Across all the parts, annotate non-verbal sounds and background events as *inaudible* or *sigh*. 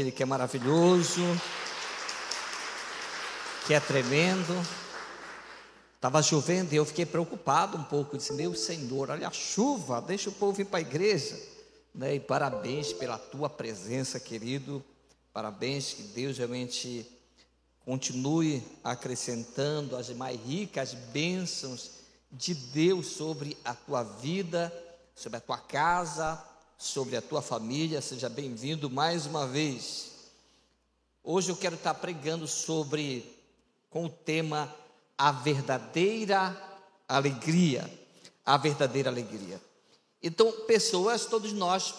Ele que é maravilhoso, que é tremendo. Estava chovendo e eu fiquei preocupado um pouco. disse: Meu Senhor, olha a chuva, deixa o povo ir para a igreja. Né? E parabéns pela tua presença, querido. Parabéns, que Deus realmente continue acrescentando as mais ricas bênçãos de Deus sobre a tua vida, sobre a tua casa, sobre a tua família. Seja bem-vindo mais uma vez. Hoje eu quero estar pregando sobre com o tema a verdadeira alegria, a verdadeira alegria. Então, pessoas, todos nós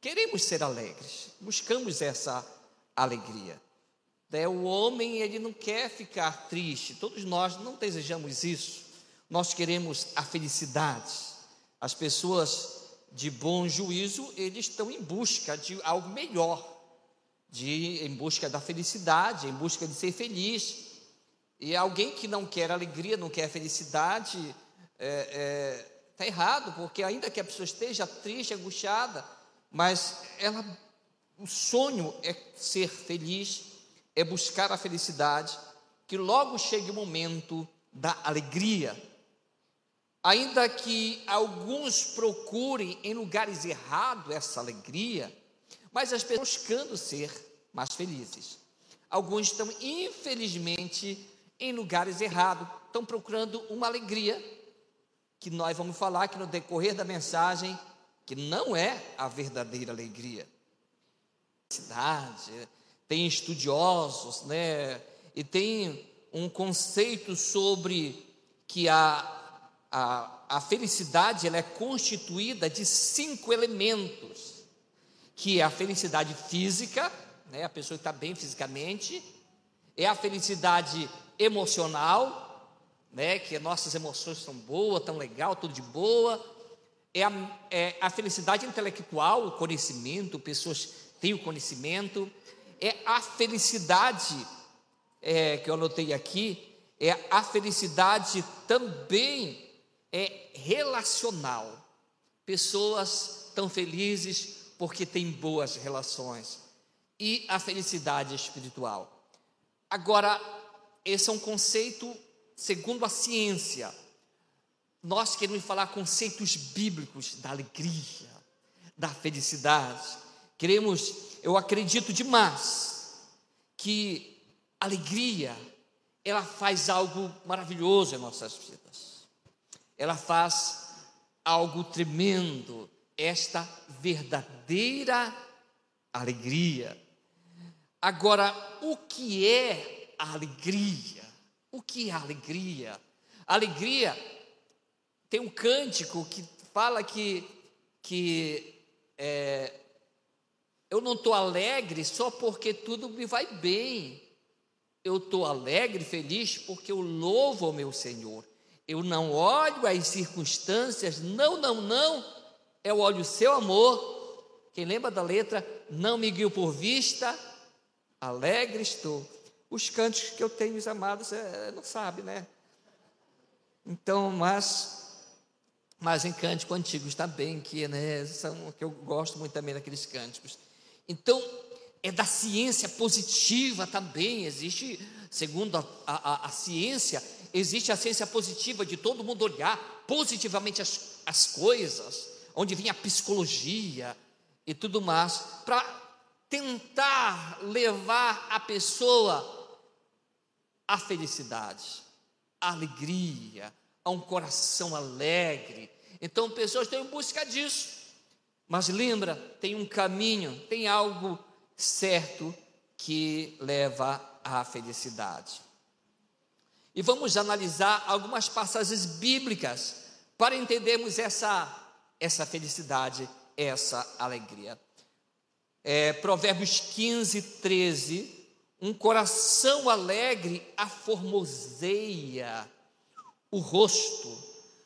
queremos ser alegres, buscamos essa alegria. Né, o homem, ele não quer ficar triste, todos nós não desejamos isso. Nós queremos a felicidade. As pessoas de bom juízo, eles estão em busca de algo melhor, de em busca da felicidade, em busca de ser feliz. E alguém que não quer alegria, não quer felicidade, está é, é, tá errado, porque ainda que a pessoa esteja triste, angustiada, mas ela, o sonho é ser feliz, é buscar a felicidade, que logo chegue o momento da alegria. Ainda que alguns procurem em lugares errados essa alegria, mas as pessoas buscando ser mais felizes. Alguns estão, infelizmente, em lugares errados, estão procurando uma alegria, que nós vamos falar aqui no decorrer da mensagem, que não é a verdadeira alegria. Cidade, tem estudiosos, né? E tem um conceito sobre que a a, a felicidade ela é constituída de cinco elementos, que é a felicidade física, né, a pessoa que está bem fisicamente, é a felicidade emocional, né, que nossas emoções estão boas, tão legal, tudo de boa, é a, é a felicidade intelectual, o conhecimento, pessoas têm o conhecimento, é a felicidade é, que eu anotei aqui, é a felicidade também é relacional. Pessoas tão felizes porque têm boas relações. E a felicidade espiritual. Agora, esse é um conceito segundo a ciência. Nós queremos falar conceitos bíblicos da alegria, da felicidade. Queremos, eu acredito demais que alegria ela faz algo maravilhoso em nossas vidas ela faz algo tremendo, esta verdadeira alegria. Agora, o que é a alegria? O que é a alegria? A alegria tem um cântico que fala que, que é, eu não estou alegre só porque tudo me vai bem. Eu estou alegre, feliz, porque eu louvo ao meu Senhor. Eu não olho as circunstâncias, não, não, não. Eu olho o seu amor. Quem lembra da letra? Não me guio por vista, alegre estou. Os cânticos que eu tenho, os amados, é, não sabe, né? Então, mas, mas em cânticos antigos também, que, né, são, que eu gosto muito também daqueles cânticos. Então, é da ciência positiva também, existe, segundo a, a, a ciência, existe a ciência positiva de todo mundo olhar positivamente as, as coisas, onde vem a psicologia e tudo mais, para tentar levar a pessoa à felicidade, à alegria, a um coração alegre. Então, pessoas estão em busca disso. Mas lembra, tem um caminho, tem algo certo que leva à felicidade. E vamos analisar algumas passagens bíblicas para entendermos essa, essa felicidade, essa alegria. É, Provérbios 15, 13. Um coração alegre aformoseia o rosto,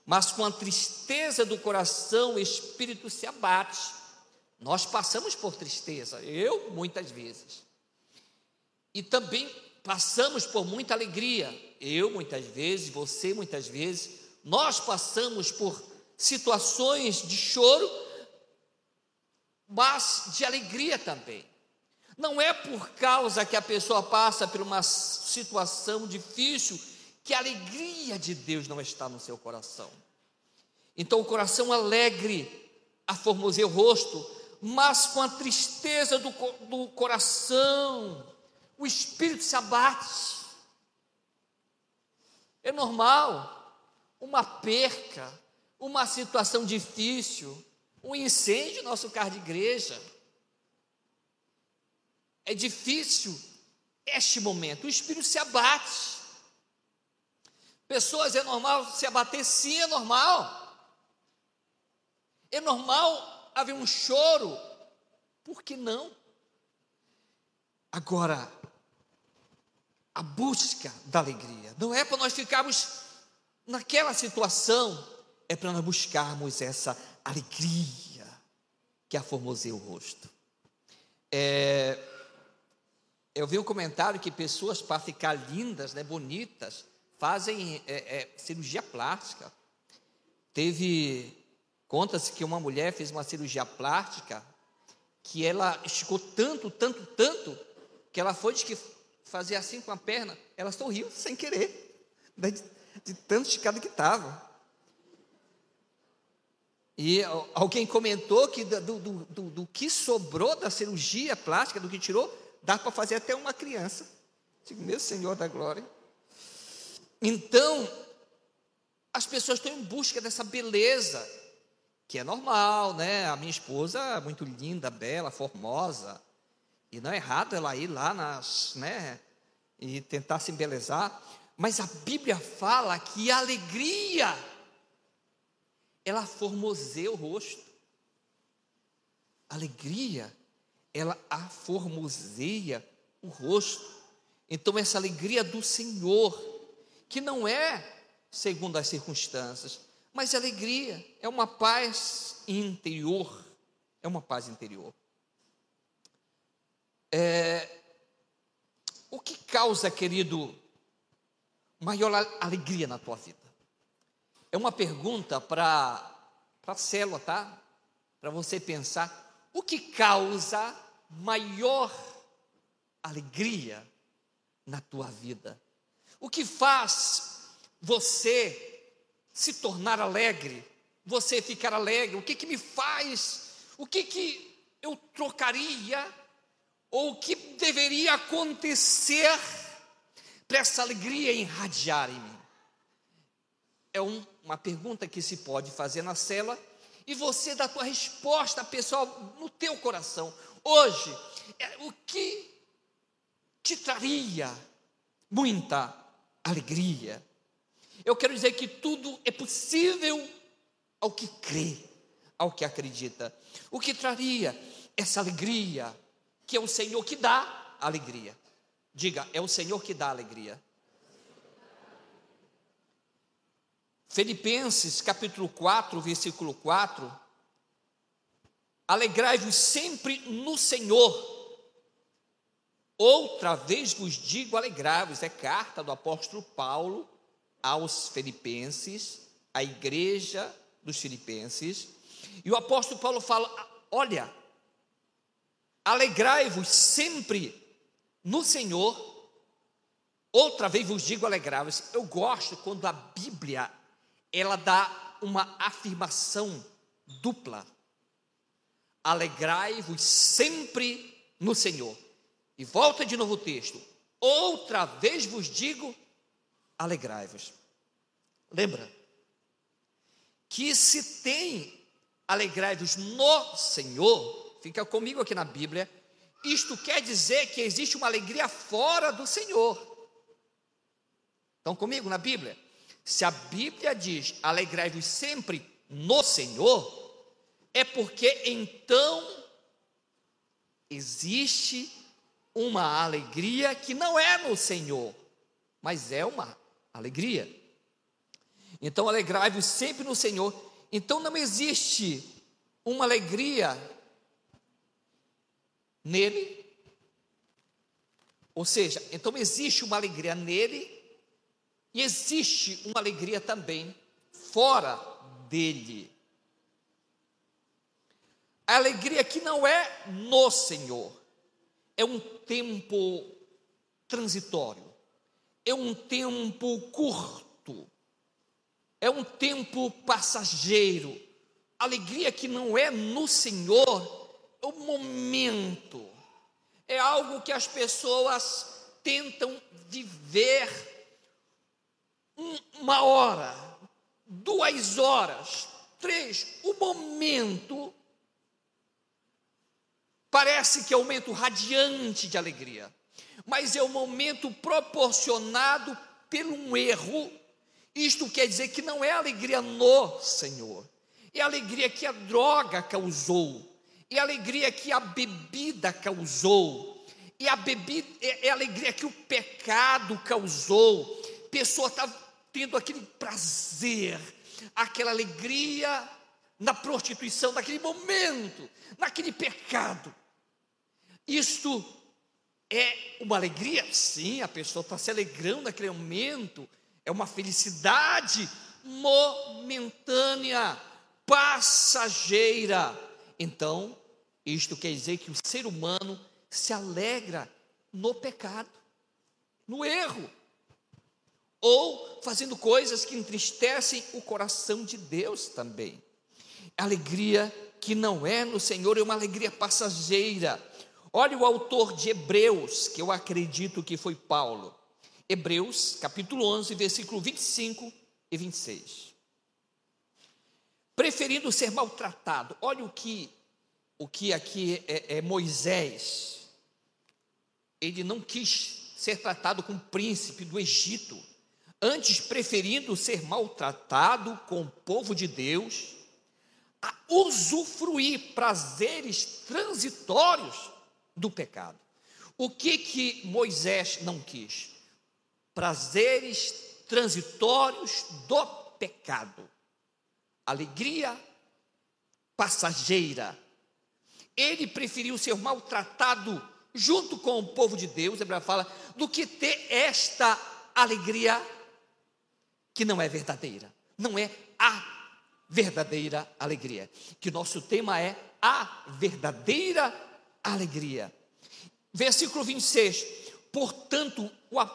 mas com a tristeza do coração o espírito se abate. Nós passamos por tristeza, eu muitas vezes. E também passamos por muita alegria. Eu muitas vezes, você muitas vezes, nós passamos por situações de choro, mas de alegria também. Não é por causa que a pessoa passa por uma situação difícil que a alegria de Deus não está no seu coração. Então o coração alegre aformoseia o rosto, mas com a tristeza do, do coração, o espírito se abate. É normal uma perca, uma situação difícil, um incêndio no nosso carro de igreja. É difícil este momento, o espírito se abate. Pessoas, é normal se abater? Sim, é normal. É normal haver um choro, por que não? Agora, a busca da alegria não é para nós ficarmos naquela situação, é para nós buscarmos essa alegria que aformoseia o rosto. É, eu vi um comentário que pessoas para ficar lindas, né, bonitas, fazem é, é, cirurgia plástica. Teve, conta-se que uma mulher fez uma cirurgia plástica que ela esticou tanto, tanto, tanto, que ela foi de que fazer assim com a perna, ela sorriu sem querer, de, de tanto esticado que estava. E alguém comentou que do, do, do, do, que sobrou da cirurgia plástica, do que tirou, dá para fazer até uma criança. Digo, meu Senhor da glória. Então, as pessoas estão em busca dessa beleza, que é normal, né? A minha esposa é muito linda, bela, formosa. E não é errado ela ir lá nas, né? E tentar se embelezar. Mas a Bíblia fala que a alegria ela formoseia o rosto. Alegria, ela aformoseia o rosto. Então, essa alegria do Senhor, que não é segundo as circunstâncias, mas alegria, é uma paz interior. É uma paz interior. É, o que causa, querido, maior alegria na tua vida? É uma pergunta para a célula, tá? Para você pensar. O que causa maior alegria na tua vida? O que faz você se tornar alegre? Você ficar alegre? O que, que me faz? O que, que eu trocaria? Ou o que deveria acontecer para essa alegria irradiar em mim? É um, uma pergunta que se pode fazer na cela e você dá a tua resposta pessoal no teu coração. Hoje, é, o que te traria muita alegria? Eu quero dizer que tudo é possível ao que crê, ao que acredita. O que traria essa alegria, que é o Senhor que dá alegria. Diga, é o Senhor que dá alegria. Filipenses capítulo 4, versículo 4. Alegrai-vos sempre no Senhor. Outra vez vos digo alegrai-vos. É carta do apóstolo Paulo aos Filipenses, à igreja dos Filipenses. E o apóstolo Paulo fala: olha, alegrai-vos sempre no Senhor. Outra vez vos digo alegrai-vos. Eu gosto quando a Bíblia ela dá uma afirmação dupla. Alegrai-vos sempre no Senhor. E volta de novo o texto. Outra vez vos digo, alegrai-vos. Lembra que se tem alegrai-vos no Senhor, fica comigo aqui na Bíblia, isto quer dizer que existe uma alegria fora do Senhor. Estão comigo na Bíblia? Se a Bíblia diz alegrai-vos sempre no Senhor, é porque então existe uma alegria que não é no Senhor, mas é uma alegria. Então alegrai-vos sempre no Senhor. Então não existe uma alegria nele. Ou seja, então existe uma alegria nele e existe uma alegria também fora dele. A alegria que não é no Senhor. é um tempo transitório, é um tempo curto, é um tempo passageiro. Alegria que não é no Senhor, o momento, é algo que as pessoas tentam viver uma hora, duas horas, três, o momento parece que é um momento radiante de alegria, mas é um momento proporcionado pelo um erro. Isto quer dizer que não é alegria no Senhor, é alegria que a droga causou, é alegria que a bebida causou, é a bebida, é a alegria que o pecado causou. A pessoa está tendo aquele prazer, aquela alegria na prostituição, naquele momento, naquele pecado. Isto é uma alegria? Sim, a pessoa está se alegrando naquele momento, é uma felicidade momentânea, passageira. Então, isto quer dizer que o ser humano se alegra no pecado, no erro, ou fazendo coisas que entristecem o coração de Deus também. Alegria que não é no Senhor, é uma alegria passageira Olha o autor de Hebreus, que eu acredito que foi Paulo. Hebreus, capítulo 11, versículo 25 e 26. Preferindo ser maltratado. Olha o que o que aqui é, é Moisés. Ele não quis ser tratado como príncipe do Egito, antes preferindo ser maltratado com o povo de Deus, a usufruir prazeres transitórios do pecado. O que que Moisés não quis? Prazeres transitórios do pecado. Alegria passageira. Ele preferiu ser maltratado junto com o povo de Deus, Bíblia fala, do que ter esta alegria que não é verdadeira. Não é a verdadeira alegria. Que nosso tema é a verdadeira alegria. Versículo 26. Portanto, o,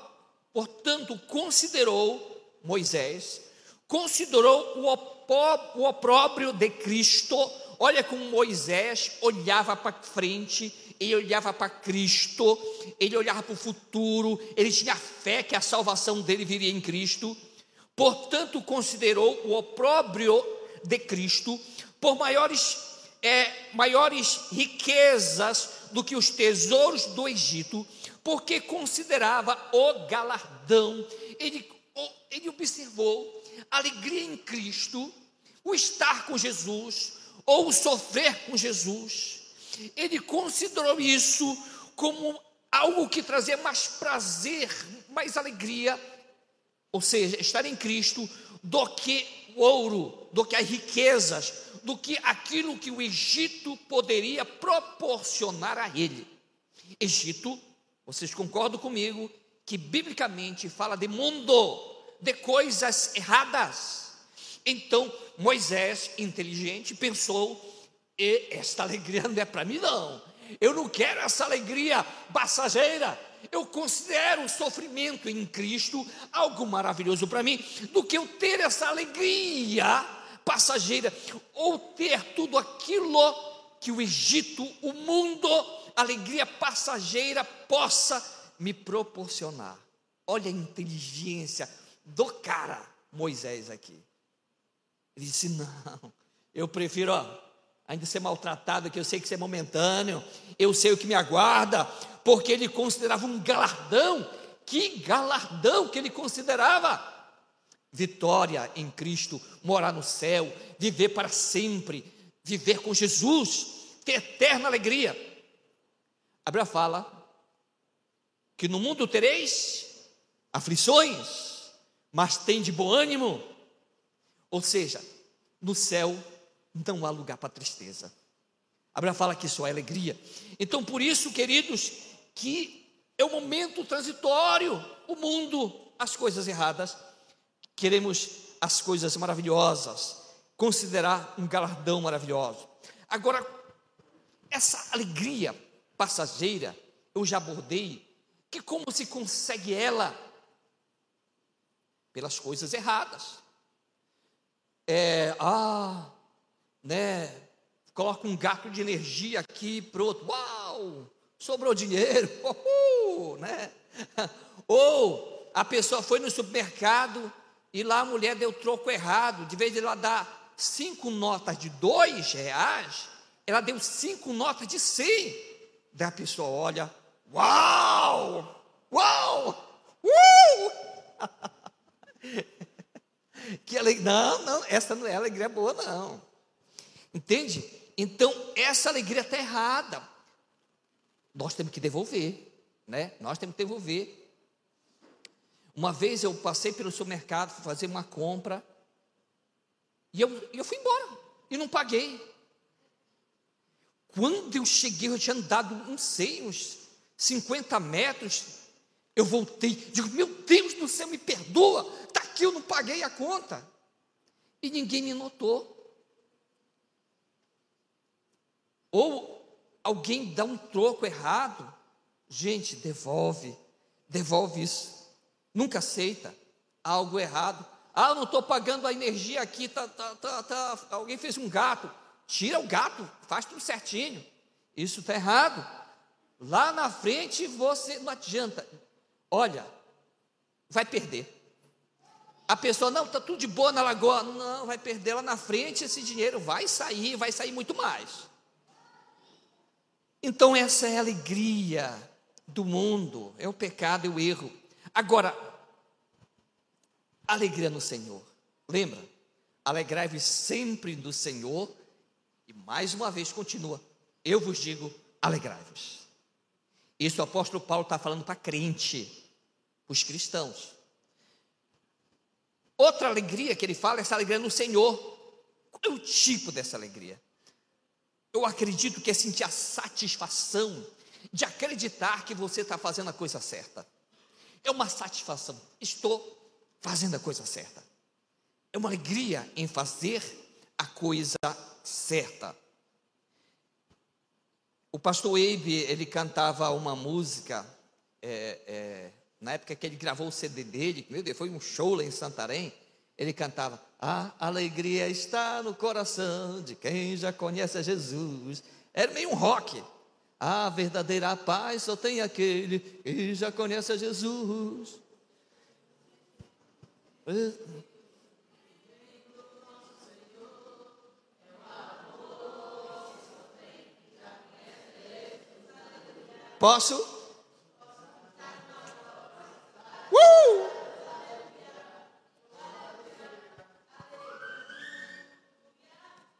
portanto considerou Moisés, considerou o, opó, o opróbrio de Cristo. Olha como Moisés olhava para frente, ele olhava para Cristo, ele olhava para o futuro, ele tinha fé que a salvação dele viria em Cristo. Portanto, considerou o opróbrio de Cristo por maiores é, maiores riquezas do que os tesouros do Egito, porque considerava o galardão. Ele, ele observou alegria em Cristo, o estar com Jesus, ou o sofrer com Jesus. Ele considerou isso como algo que trazia mais prazer, mais alegria, ou seja, estar em Cristo, do que o ouro, do que as riquezas, do que aquilo que o Egito poderia proporcionar a ele. Egito, vocês concordam comigo, que biblicamente fala de mundo, de coisas erradas. Então, Moisés, inteligente, pensou: esta alegria não é para mim, não. Eu não quero essa alegria passageira. Eu considero o sofrimento em Cristo algo maravilhoso para mim, do que eu ter essa alegria passageira, ou ter tudo aquilo que o Egito, o mundo, alegria passageira possa me proporcionar. Olha a inteligência do cara, Moisés aqui. Ele disse: Não, eu prefiro ó, ainda ser maltratado, que eu sei que isso é momentâneo, eu sei o que me aguarda, porque ele considerava um galardão. Que galardão que ele considerava! vitória em Cristo, morar no céu, viver para sempre, viver com Jesus, ter eterna alegria. A Bíblia fala que no mundo tereis aflições, mas tem de bom ânimo. Ou seja, no céu não há lugar para tristeza. A Bíblia fala que só é alegria. Então, por isso, queridos, que é um momento transitório, o mundo, as coisas erradas queremos as coisas maravilhosas, considerar um galardão maravilhoso. Agora, essa alegria passageira, eu já abordei que como se consegue ela? Pelas coisas erradas. É, ah, né? Coloca um gato de energia aqui, pronto, uau, sobrou dinheiro, *laughs* uhul, né? Ou a pessoa foi no supermercado e lá a mulher deu troco errado, de vez de ela dar cinco notas de dois reais, ela deu cinco notas de cem. Daí a pessoa olha, uau, uau, uh! *laughs* que alegria, não, não, essa não é alegria boa, não. Entende? Então, essa alegria está errada. Nós temos que devolver, né? Nós temos que devolver. Uma vez eu passei pelo supermercado, fui fazer uma compra, e eu, eu fui embora, e não paguei. Quando eu cheguei, eu tinha andado, não sei, uns 50 metros, eu voltei, digo, meu Deus do céu, me perdoa, está aqui, eu não paguei a conta. E ninguém me notou. Ou alguém dá um troco errado, gente, devolve, devolve isso. Nunca aceita algo errado. Ah, eu não estou pagando a energia aqui, tá, tá, tá, tá, alguém fez um gato. Tira o gato, faz tudo certinho. Isso está errado. Lá na frente você não adianta. Olha, vai perder. A pessoa, não, está tudo de boa na lagoa. Não, vai perder lá na frente, esse dinheiro vai sair, vai sair muito mais. Então, essa é a alegria do mundo, é o pecado, é o erro. Agora, alegria no Senhor. Lembra? Alegrai-vos sempre do Senhor. E mais uma vez continua. Eu vos digo, alegrai-vos. Isso o apóstolo Paulo está falando para crente, os cristãos. Outra alegria que ele fala é essa alegria no Senhor. Qual é o tipo dessa alegria? Eu acredito que é sentir a satisfação de acreditar que você está fazendo a coisa certa. É uma satisfação. Estou fazendo a coisa certa. É uma alegria em fazer a coisa certa. O pastor Abe, ele cantava uma música, é, é, na época que ele gravou o CD dele, meu Deus, foi um show lá em Santarém, ele cantava, a alegria está no coração de quem já conhece a Jesus. Era meio um rock. A verdadeira paz só tem aquele que já conhece a Jesus. Posso? Uh!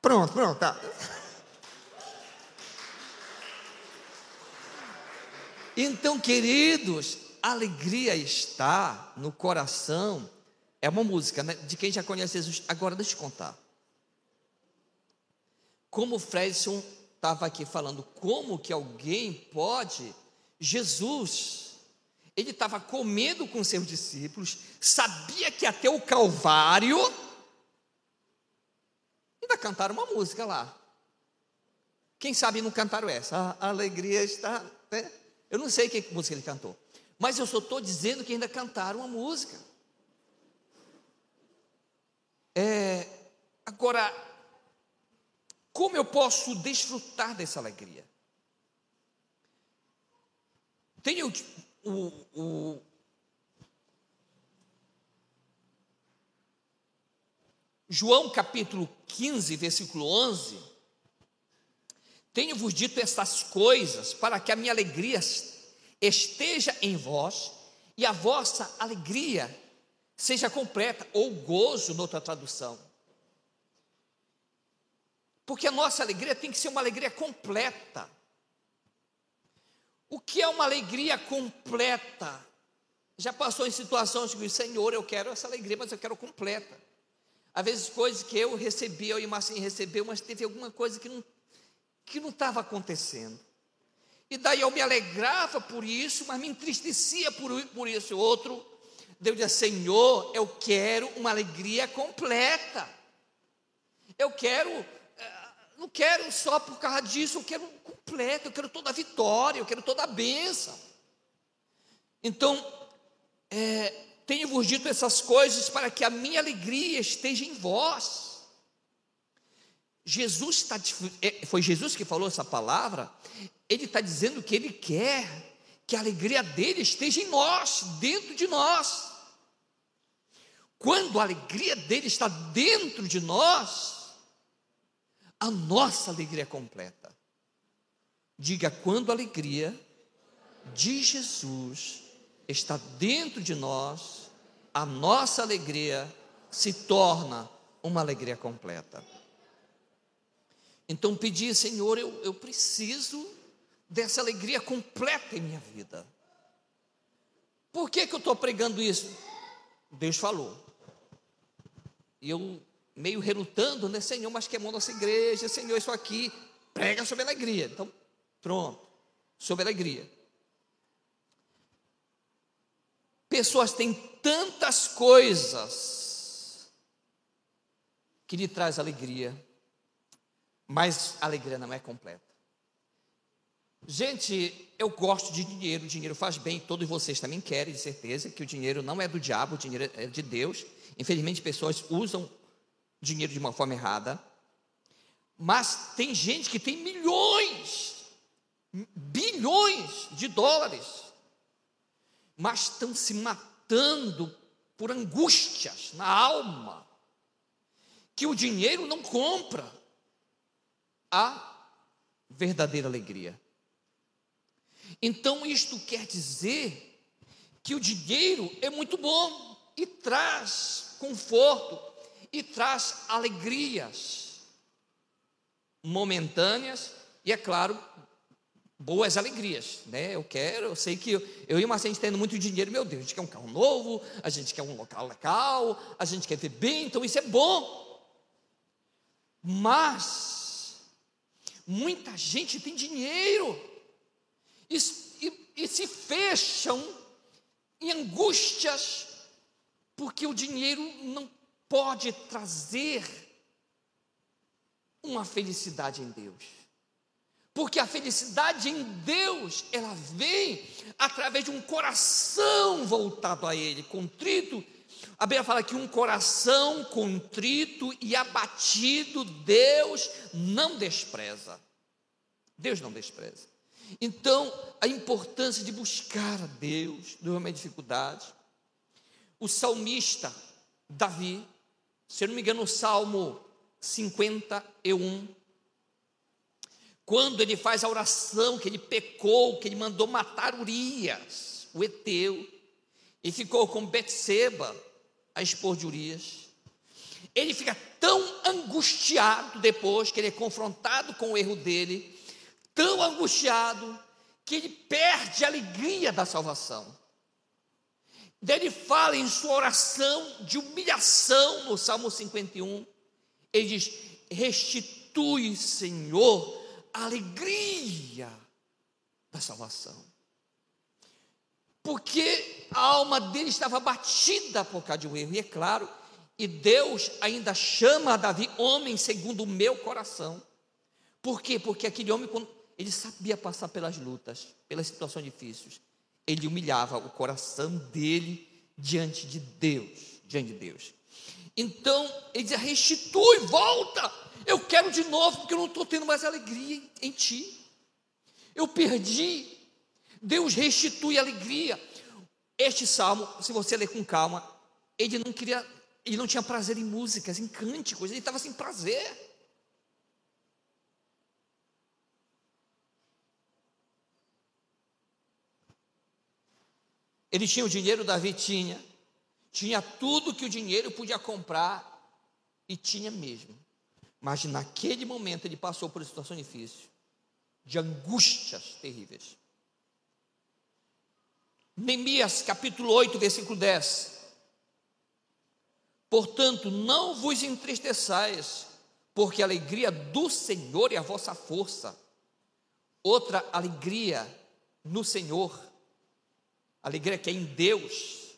Pronto, pronto, tá. Então, queridos, alegria está no coração. É uma música né, de quem já conhece Jesus. Agora, deixa eu contar. Como o Fredson estava aqui falando, como que alguém pode. Jesus, ele estava comendo com seus discípulos, sabia que até o Calvário. Ainda cantaram uma música lá. Quem sabe não cantaram essa? A alegria está. Né? Eu não sei que música ele cantou, mas eu só estou dizendo que ainda cantaram uma música. É, agora, como eu posso desfrutar dessa alegria? Tem o, o, João capítulo 15, versículo 11 tenho-vos dito essas coisas para que a minha alegria esteja em vós e a vossa alegria seja completa, ou gozo, noutra tradução. Porque a nossa alegria tem que ser uma alegria completa. O que é uma alegria completa? Já passou em situações que o Senhor, eu quero essa alegria, mas eu quero completa. Às vezes coisas que eu recebi, eu e Marcinho recebeu, mas teve alguma coisa que não que não estava acontecendo. E daí eu me alegrava por isso, mas me entristecia por, por isso. Outro, Deus dizia: Senhor, eu quero uma alegria completa. Eu quero, não quero só por causa disso, eu quero completo, eu quero toda a vitória, eu quero toda a bênção. Então, é, tenho-vos dito essas coisas para que a minha alegria esteja em vós. Jesus está, é, foi Jesus que falou essa palavra, ele está dizendo que ele quer que a alegria dele esteja em nós, dentro de nós. Quando a alegria dele está dentro de nós, a nossa alegria é completa. Diga quando a alegria de Jesus está dentro de nós, a nossa alegria se torna uma alegria completa. Então pedi, Senhor, eu, eu preciso dessa alegria completa em minha vida. Por que, que eu estou pregando isso? Deus falou. E eu meio relutando, né, Senhor, mas queimou nossa igreja, Senhor, isso aqui, prega sobre alegria. Então, pronto, sobre alegria. Pessoas têm tantas coisas que lhe traz alegria, mas a alegria não é completa. Gente, eu gosto de dinheiro, o dinheiro faz bem, todos vocês também querem, de certeza, que o dinheiro não é do diabo, o dinheiro é de Deus. Infelizmente, pessoas usam dinheiro de uma forma errada. Mas tem gente que tem milhões, bilhões de dólares, mas estão se matando por angústias na alma, que o dinheiro não compra a verdadeira alegria. Então, isto quer dizer que o dinheiro é muito bom e traz conforto e traz alegrias momentâneas e, é claro, boas alegrias, né? Eu quero, eu sei que eu, eu e o Marcelo tendo muito dinheiro, meu Deus, a gente quer um carro novo, a gente quer um local legal, a gente quer ver bem, então isso é bom. Mas muita gente tem dinheiro e, e, e se fecham em angústias porque o dinheiro não pode trazer uma felicidade em Deus. Porque a felicidade em Deus, ela vem através de um coração voltado a Ele, contrito. A Bíblia fala que um coração contrito e abatido, Deus não despreza. Deus não despreza. Então, a importância de buscar a Deus durante a dificuldade. O salmista Davi, se eu não me engano, no Salmo 51, quando ele faz a oração que ele pecou, que ele mandou matar Urias, o Eteu, e ficou com Betseba, a esposa de Urias. Ele fica tão angustiado depois que ele é confrontado com o erro dele, tão angustiado que ele perde a alegria da salvação. Ele fala em sua oração de humilhação no Salmo 51. Ele diz: Restitui, Senhor, a alegria da salvação. Porque a alma dele estava batida por causa de um erro, e é claro, e Deus ainda chama a Davi homem segundo o meu coração. Por quê? Porque aquele homem, ele sabia passar pelas lutas, pelas situações difíceis ele humilhava o coração dele diante de Deus, diante de Deus. Então, ele dizia: restitui, volta, eu quero de novo, porque eu não estou tendo mais alegria em ti. Eu perdi. Deus restitui alegria. Este salmo, se você ler com calma, ele não queria, ele não tinha prazer em músicas, em cânticos, ele estava sem prazer. Ele tinha o dinheiro, Davi tinha. Tinha tudo que o dinheiro podia comprar e tinha mesmo. Mas naquele momento ele passou por uma situação difícil, de angústias terríveis. Neemias capítulo 8, versículo 10. Portanto, não vos entristeçais, porque a alegria do Senhor é a vossa força. Outra alegria no Senhor alegria que é em Deus,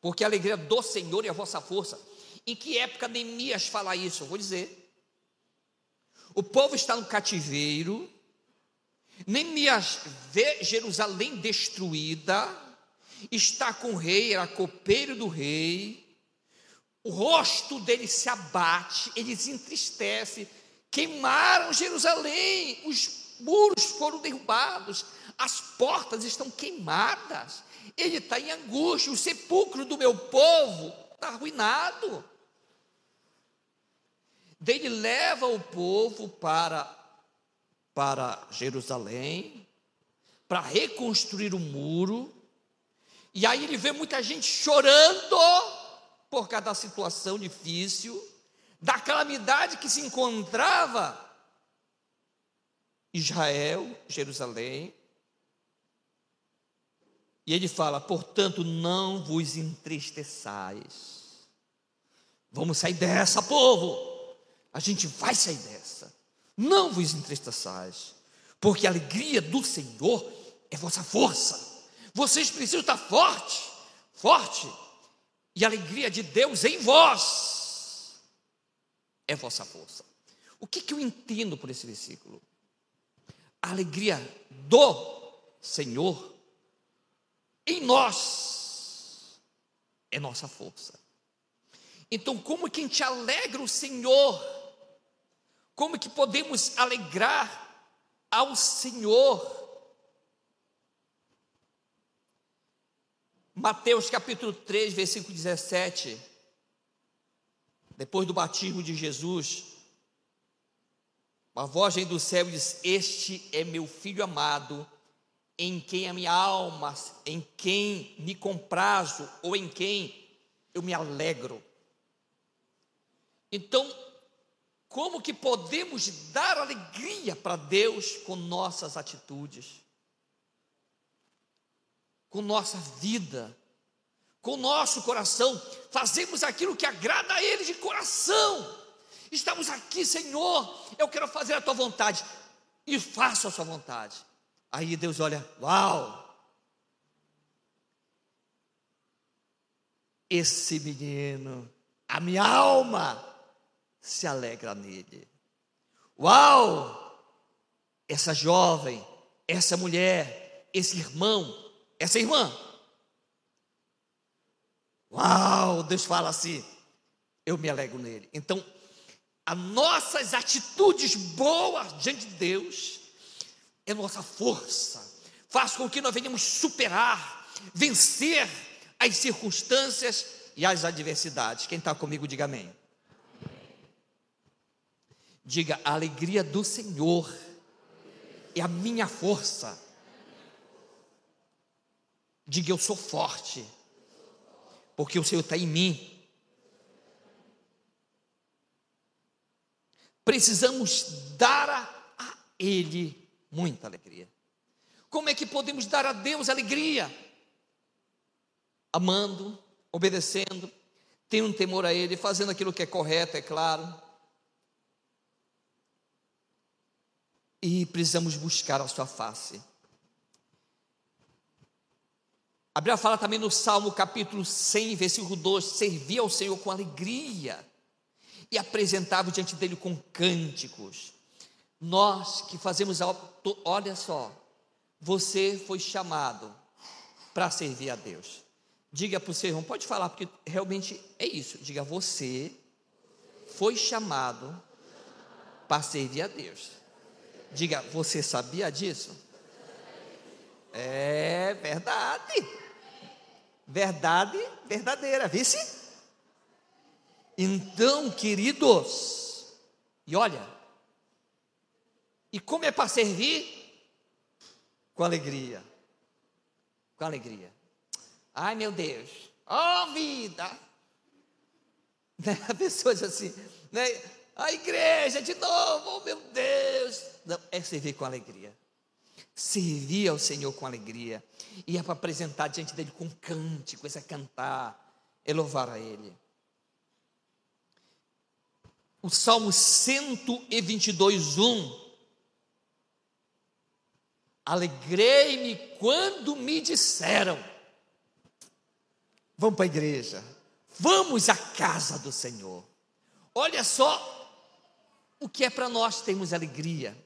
porque a alegria do Senhor é a vossa força. Em que época Neemias fala isso? Eu vou dizer. O povo está no cativeiro, Neemias vê Jerusalém destruída, está com o rei, era copeiro do rei, o rosto dele se abate, ele se entristece, queimaram Jerusalém, os muros foram derrubados, as portas estão queimadas, ele está em angústia, o sepulcro do meu povo está arruinado. Ele leva o povo para, para Jerusalém, para reconstruir o muro, e aí ele vê muita gente chorando por causa da situação difícil, da calamidade que se encontrava Israel, Jerusalém. E ele fala: portanto, não vos entristeçais. Vamos sair dessa, povo. A gente vai sair dessa. Não vos entristeçais, porque a alegria do Senhor é vossa força. Vocês precisam estar forte, forte. E a alegria de Deus em vós é vossa força. O que, que eu entendo por esse versículo? A alegria do Senhor em nós é nossa força. Então, como que a gente alegra o Senhor? Como que podemos alegrar ao Senhor? Mateus capítulo 3, versículo 17. Depois do batismo de Jesus, uma voz vem do céu e diz: Este é meu filho amado, em quem a minha alma, em quem me comprazo, ou em quem eu me alegro. Então, como que podemos dar alegria para Deus com nossas atitudes, com nossa vida, com nosso coração? Fazemos aquilo que agrada a Ele de coração. Estamos aqui, Senhor, eu quero fazer a tua vontade e faço a sua vontade. Aí Deus olha, uau! Esse menino, a minha alma se alegra nele. Uau! Essa jovem, essa mulher, esse irmão, essa irmã. Uau! Deus fala assim, eu me alegro nele. Então, as nossas atitudes boas diante de Deus é nossa força, faz com que nós venhamos superar, vencer as circunstâncias e as adversidades. Quem está comigo, diga amém. Diga, a alegria do Senhor é a minha força. Diga, eu sou forte, porque o Senhor está em mim. Precisamos dar a Ele muita alegria. Como é que podemos dar a Deus alegria? Amando, obedecendo, tendo temor a Ele, fazendo aquilo que é correto, é claro. E precisamos buscar a Sua face. A Bíblia fala também no Salmo capítulo 100, versículo 2: servia ao Senhor com alegria e apresentava diante dele com cânticos. Nós que fazemos, olha só, você foi chamado para servir a Deus. Diga para o seu irmão, pode falar, porque realmente é isso. Diga, você foi chamado para servir a Deus. Diga, você sabia disso? É verdade. Verdade verdadeira, vice? Então, queridos, e olha, e como é para servir? Com alegria. Com alegria. Ai meu Deus, oh vida! *laughs* Né? Pessoas assim, né? a igreja de novo, oh meu Deus! Não, é servir com alegria. Servir ao Senhor com alegria. E é para apresentar diante dele com cântico, é cantar, é louvar a Ele. O Salmo 122, 1 Alegrei-me quando me disseram: Vamos para a igreja, vamos à casa do Senhor. Olha só, o que é para nós termos alegria.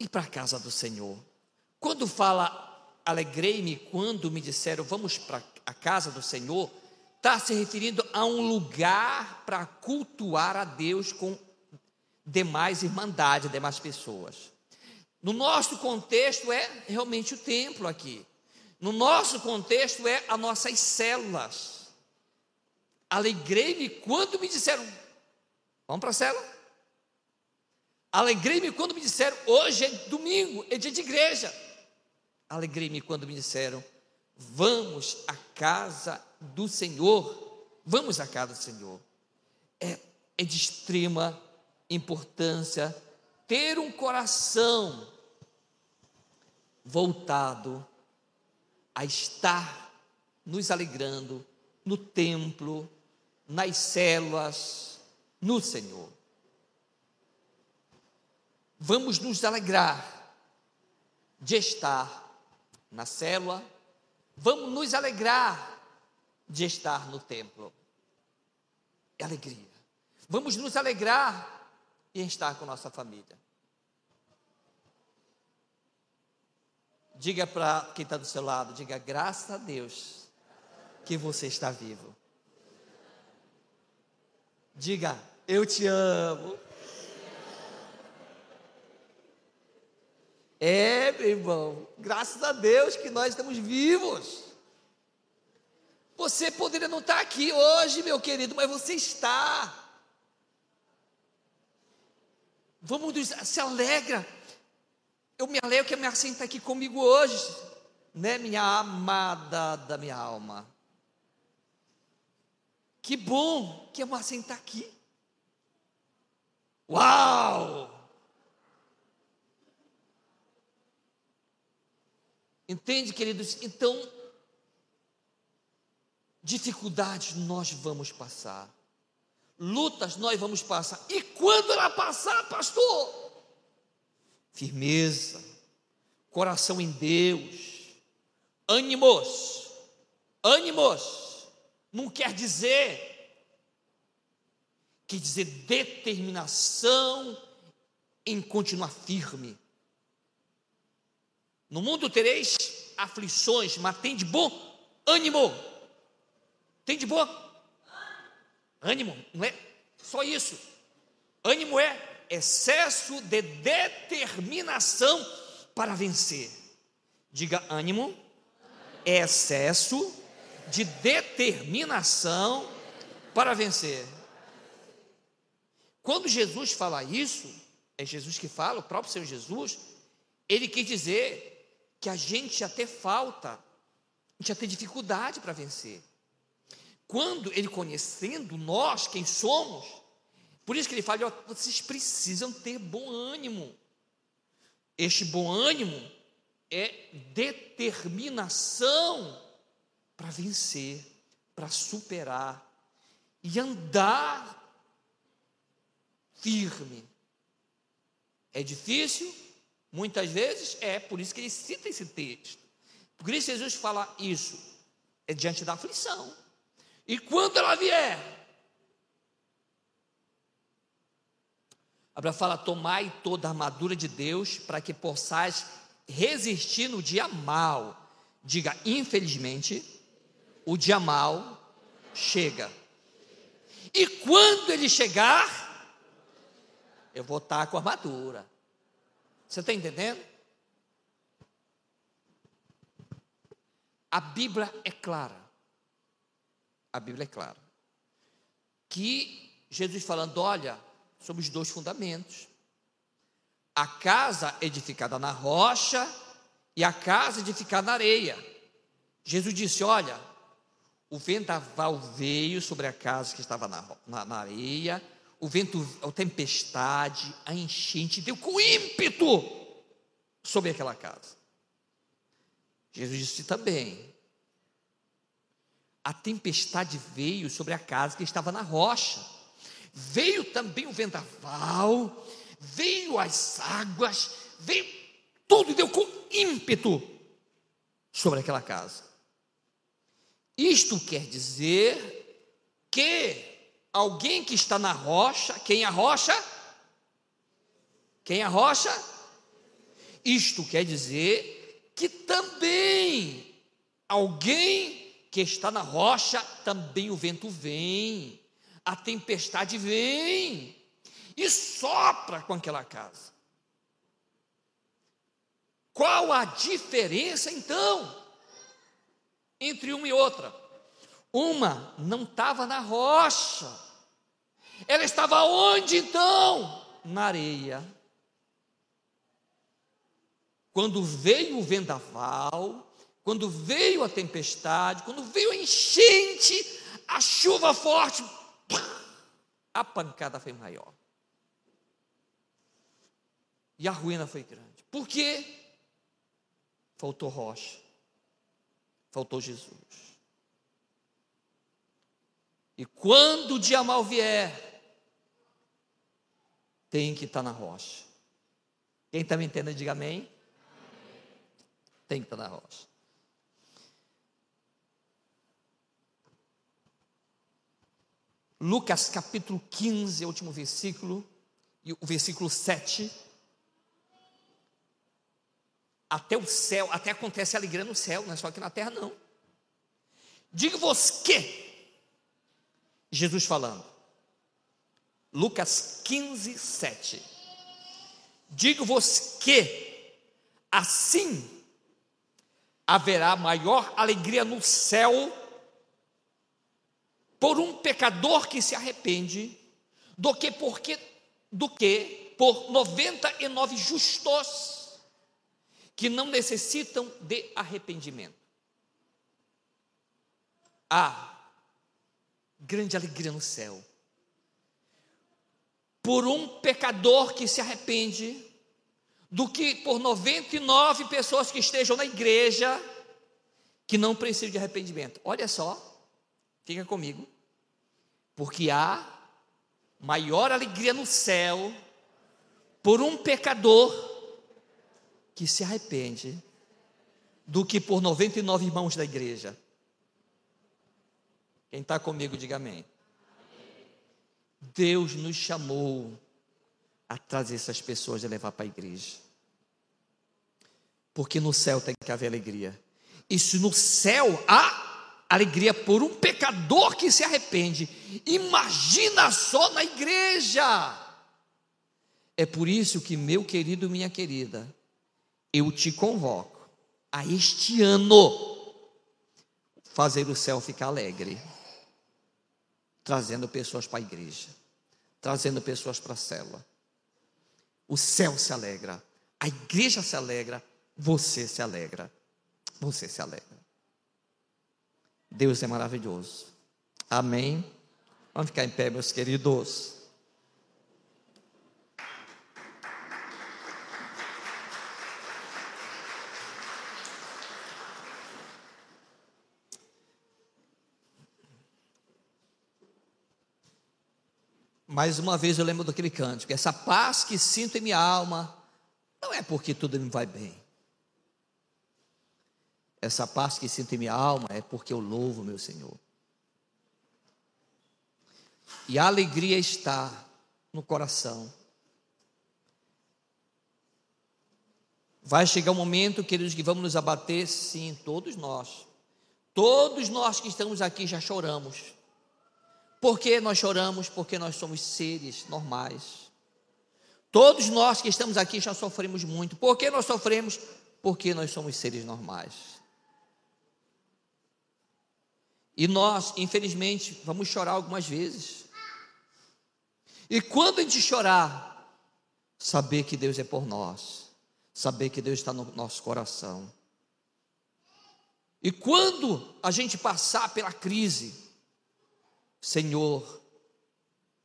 Ir para a casa do Senhor. Quando fala alegrei-me quando me disseram vamos para a casa do Senhor, está se referindo a um lugar para cultuar a Deus com demais irmandade, demais pessoas. No nosso contexto é realmente o templo aqui. No nosso contexto é as nossas células. Alegrei-me quando me disseram, vamos para a célula? Alegrei-me quando me disseram, hoje é domingo, é dia de igreja. Alegrei-me quando me disseram, vamos à casa do Senhor. Vamos à casa do Senhor. É, é de extrema importância ter um coração voltado a estar nos alegrando no templo, nas células, no Senhor. Vamos nos alegrar de estar na célula, vamos nos alegrar de estar no templo. É alegria. Vamos nos alegrar em estar com nossa família. Diga para quem está do seu lado, diga graças a Deus que você está vivo. Diga, eu te amo. É, meu irmão, graças a Deus que nós estamos vivos. Você poderia não estar aqui hoje, meu querido, mas você está. Vamos, se alegra eu me alegro que a minha está aqui comigo hoje, né, minha amada da minha alma. Que bom que a Marcinha está aqui. Uau! Entende, queridos? Então, dificuldades nós vamos passar, lutas nós vamos passar, e quando ela passar, pastor, firmeza, coração em Deus, ânimos, ânimos, não quer dizer, quer dizer determinação em continuar firme. No mundo tereis aflições, mas tem de bom ânimo. Tem de bom ânimo, não é só isso. Ânimo é excesso de determinação para vencer. Diga ânimo, excesso de determinação para vencer. Quando Jesus fala isso, é Jesus que fala, o próprio Senhor Jesus, ele quer dizer que a gente até falta, a gente até dificuldade para vencer. Quando ele conhecendo nós, quem somos, por isso que ele fala: vocês precisam ter bom ânimo. Este bom ânimo é determinação para vencer, para superar e andar firme. É difícil? Muitas vezes é, por isso que ele cita esse texto. Por isso Jesus fala isso, é diante da aflição. E quando ela vier, A fala: Tomai toda a armadura de Deus para que possais resistir no dia mal. Diga, infelizmente, o dia mal chega. E quando ele chegar, eu vou estar com a armadura. Você está entendendo? A Bíblia é clara. A Bíblia é clara. Que Jesus falando, olha, sobre os dois fundamentos. A casa edificada na rocha e a casa edificada na areia. Jesus disse: Olha, o vendaval veio sobre a casa que estava na, na, na areia, o vento, a tempestade, a enchente deu com ímpeto sobre aquela casa. Jesus disse também: a tempestade veio sobre a casa que estava na rocha veio também o vendaval, veio as águas, veio tudo, deu com ímpeto sobre aquela casa. Isto quer dizer que alguém que está na rocha, quem a rocha? Quem a rocha? Isto quer dizer que também alguém que está na rocha, também o vento vem, a tempestade vem e sopra com aquela casa. Qual a diferença então entre uma e outra? Uma não estava na rocha, ela estava onde então? Na areia. Quando veio o vendaval, quando veio a tempestade, quando veio a enchente, a chuva forte, a pancada foi maior. E a ruína foi grande. Por quê? Faltou rocha. Faltou Jesus. E quando o dia mal vier, tem que estar na rocha. Quem está me entendendo, diga amém. Tem que estar na rocha. Lucas capítulo 15, é último versículo, e o versículo 7. Até o céu, até acontece alegria no céu, não é só aqui na terra, não. Digo-vos que, Jesus falando, Lucas 15, 7. Digo-vos que, assim haverá maior alegria no céu por um pecador que se arrepende do que porque do que por 99 justos que não necessitam de arrependimento. Há grande alegria no céu por um pecador que se arrepende do que por 99 pessoas que estejam na igreja que não precisam de arrependimento. Olha só, fica comigo, porque há maior alegria no céu por um pecador que se arrepende do que por 99 irmãos da igreja. Quem está comigo, diga amém. Deus nos chamou a trazer essas pessoas e levar para a igreja. Porque no céu tem que haver alegria. E se no céu há alegria por um pecador que se arrepende, imagina só na igreja. É por isso que, meu querido, minha querida, eu te convoco a este ano fazer o céu ficar alegre, trazendo pessoas para a igreja, trazendo pessoas para a célula o céu se alegra, a igreja se alegra, você se alegra. Você se alegra. Deus é maravilhoso. Amém. Vamos ficar em pé, meus queridos. Mais uma vez eu lembro daquele cântico: essa paz que sinto em minha alma, não é porque tudo me vai bem. Essa paz que sinto em minha alma é porque eu louvo meu Senhor. E a alegria está no coração. Vai chegar um momento, queridos, que vamos nos abater, sim, todos nós. Todos nós que estamos aqui já choramos. Por que nós choramos? Porque nós somos seres normais. Todos nós que estamos aqui já sofremos muito. Por que nós sofremos? Porque nós somos seres normais. E nós, infelizmente, vamos chorar algumas vezes. E quando a gente chorar, saber que Deus é por nós, saber que Deus está no nosso coração. E quando a gente passar pela crise, Senhor,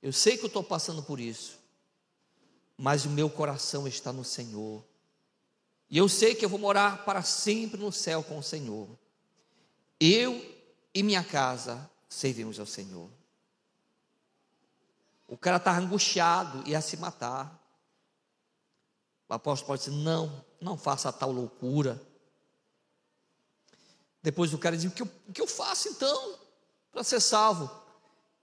eu sei que eu estou passando por isso, mas o meu coração está no Senhor. E eu sei que eu vou morar para sempre no céu com o Senhor. Eu e minha casa servimos ao Senhor. O cara está angustiado e ia se matar. O apóstolo pode dizer: não, não faça tal loucura. Depois o cara diz: o que eu, o que eu faço então para ser salvo?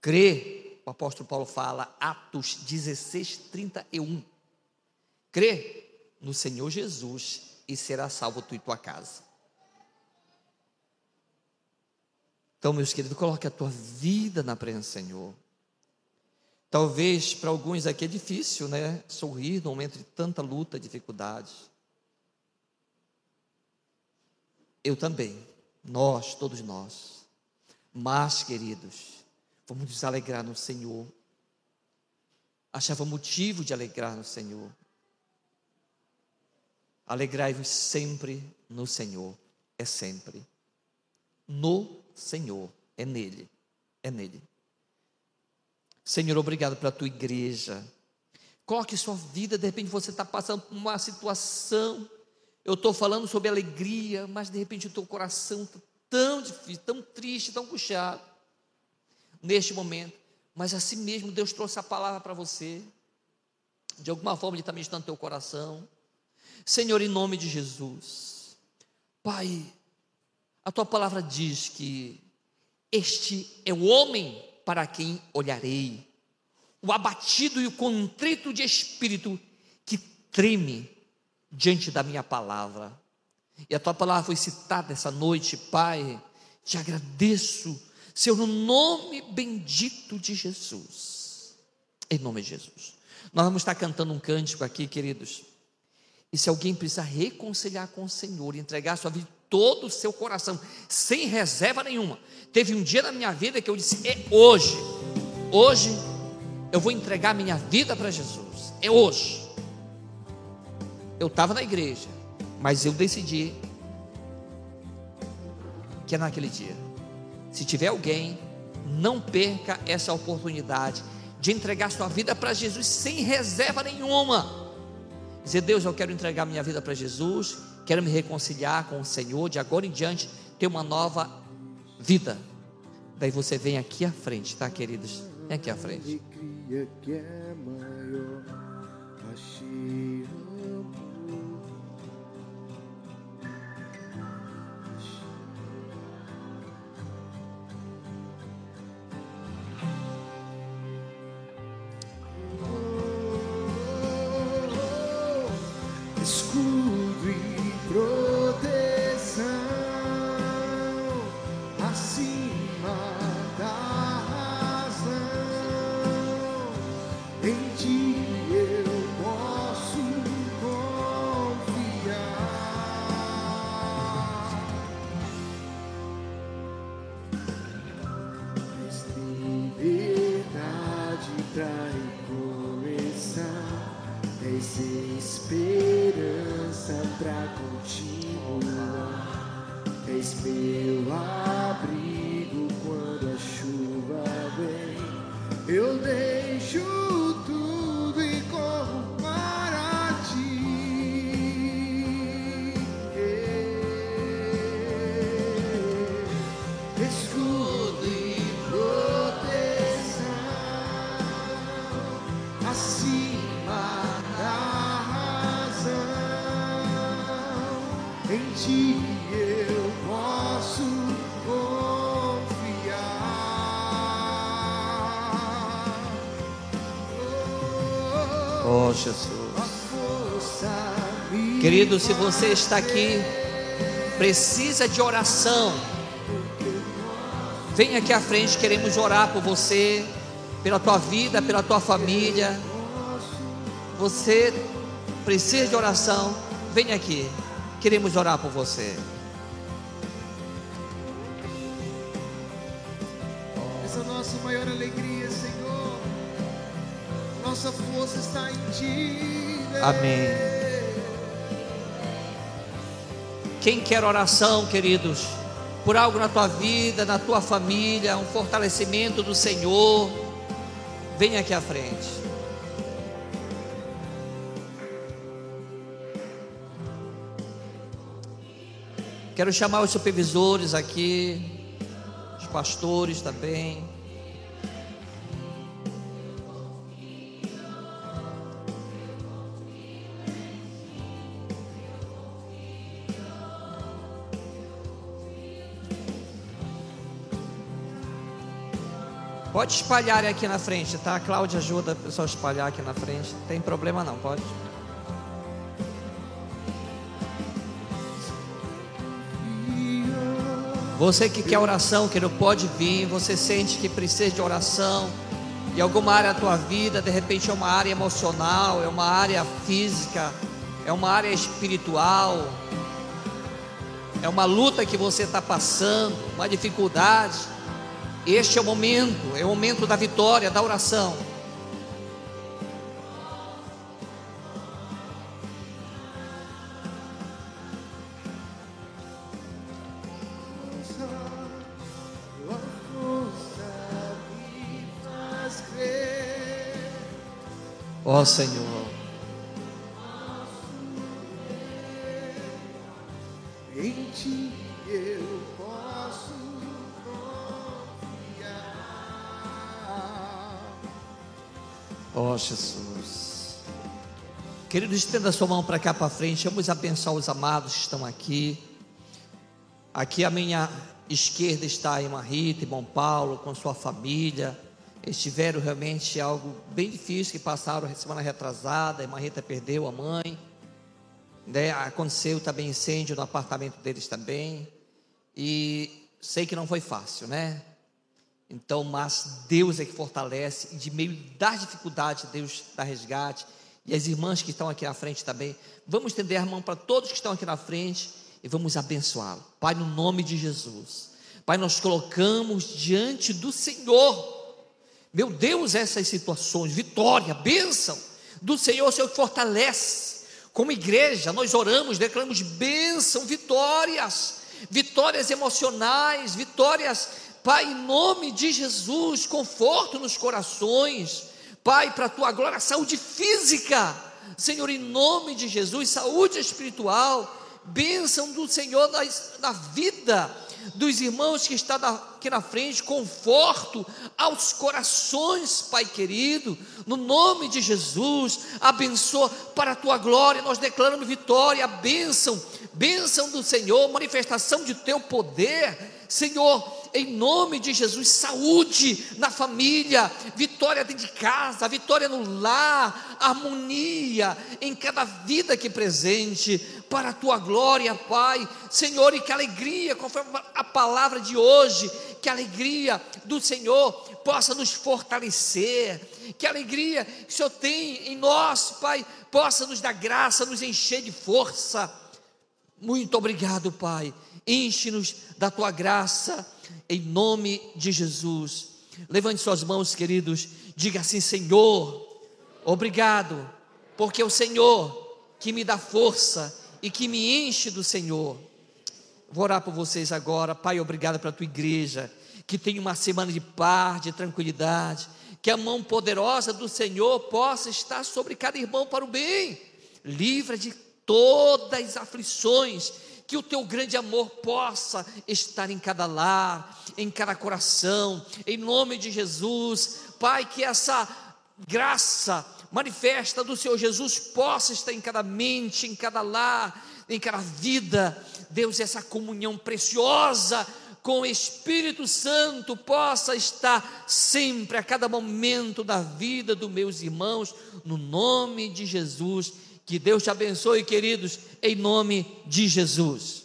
crê o apóstolo Paulo fala, Atos 16, 31. Crê no Senhor Jesus e será salvo tu e tua casa. Então, meus queridos, coloque a tua vida na presença do Senhor. Talvez para alguns aqui é difícil, né? Sorrir no momento de tanta luta, dificuldade. Eu também, nós, todos nós. Mas, queridos, vamos nos alegrar no Senhor. Achava motivo de alegrar no Senhor. Alegrai-vos sempre no Senhor, é sempre. No Senhor, é nele, é nele. Senhor, obrigado pela tua igreja. Coloque sua vida, de repente você está passando por uma situação. Eu estou falando sobre alegria, mas de repente o teu coração está tão difícil, tão triste, tão puxado. Neste momento. Mas assim mesmo Deus trouxe a palavra para você. De alguma forma Ele está ministrando no teu coração. Senhor, em nome de Jesus. Pai, a tua palavra diz que este é o homem para quem olharei. O abatido e o contrito de espírito que treme diante da minha palavra. E a tua palavra foi citada essa noite, Pai. Te agradeço, Senhor, no nome bendito de Jesus. Em nome de Jesus. Nós vamos estar cantando um cântico aqui, queridos. E se alguém precisar reconciliar com o Senhor, entregar sua vida todo o seu coração, sem reserva nenhuma. Teve um dia na minha vida que eu disse: é hoje, hoje eu vou entregar minha vida para Jesus. É hoje. Eu estava na igreja, mas eu decidi que é naquele dia. Se tiver alguém, não perca essa oportunidade de entregar sua vida para Jesus sem reserva nenhuma. Dizer, Deus, eu quero entregar minha vida para Jesus quero me reconciliar com o Senhor, de agora em diante ter uma nova vida. Daí você vem aqui à frente, tá, queridos? Vem aqui à frente. Querido, se você está aqui, precisa de oração, vem aqui à frente, queremos orar por você, pela tua vida, pela tua família. Você precisa de oração, vem aqui, queremos orar por você. Essa é a nossa maior alegria, Senhor. Nossa força está em Ti. Amém. Quem quer oração, queridos, por algo na tua vida, na tua família, um fortalecimento do Senhor, vem aqui à frente. Quero chamar os supervisores aqui, os pastores também. Pode espalhar aqui na frente, tá? A Cláudia ajuda o pessoal a espalhar aqui na frente. Não tem problema não, pode. Você que quer oração, que não pode vir, você sente que precisa de oração, e alguma área da tua vida, de repente é uma área emocional, é uma área física, é uma área espiritual, é uma luta que você está passando, uma dificuldade. Este é o momento, é o momento da vitória, da oração. Ó oh, Senhor. Oh, Jesus. Querido, estenda sua mão para cá para frente. Vamos abençoar os amados que estão aqui. Aqui à minha esquerda está a irmã Rita, irmão Paulo, com sua família eles tiveram realmente algo bem difícil que passaram semana retrasada. A irmã Rita perdeu a mãe. Né? Aconteceu também incêndio no apartamento deles também. E sei que não foi fácil, né? Então, mas Deus é que fortalece, e de meio das dificuldades, Deus dá resgate. E as irmãs que estão aqui na frente também. Vamos estender a mão para todos que estão aqui na frente e vamos abençoá-lo. Pai, no nome de Jesus. Pai, nós colocamos diante do Senhor meu Deus, essas situações, vitória, bênção do Senhor, Senhor que fortalece. Como igreja, nós oramos, declaramos bênção, vitórias, vitórias emocionais, vitórias, Pai, em nome de Jesus, conforto nos corações, Pai, para a tua glória, saúde física, Senhor, em nome de Jesus, saúde espiritual, bênção do Senhor na, na vida dos irmãos que estão aqui na frente, conforto aos corações, Pai querido, no nome de Jesus, abençoa para a tua glória, nós declaramos vitória, bênção, bênção do Senhor, manifestação de teu poder, Senhor, em nome de Jesus, saúde na família, vitória dentro de casa, vitória no lar, harmonia em cada vida que presente, para a tua glória, Pai, Senhor, e que alegria, conforme a palavra de hoje, que a alegria do Senhor possa nos fortalecer, que a alegria que o Senhor tem em nós, Pai, possa nos dar graça, nos encher de força. Muito obrigado, Pai. Enche-nos da tua graça em nome de Jesus. Levante suas mãos, queridos, diga assim: Senhor, obrigado, porque é o Senhor que me dá força e que me enche do Senhor. Vou orar por vocês agora, Pai, obrigado pela tua igreja, que tenha uma semana de paz, de tranquilidade, que a mão poderosa do Senhor possa estar sobre cada irmão para o bem, livra de todas as aflições que o teu grande amor possa estar em cada lar, em cada coração, em nome de Jesus, Pai, que essa graça manifesta do Senhor Jesus possa estar em cada mente, em cada lar, em cada vida, Deus, essa comunhão preciosa com o Espírito Santo possa estar sempre, a cada momento da vida dos meus irmãos, no nome de Jesus que Deus te abençoe, queridos, em nome de Jesus.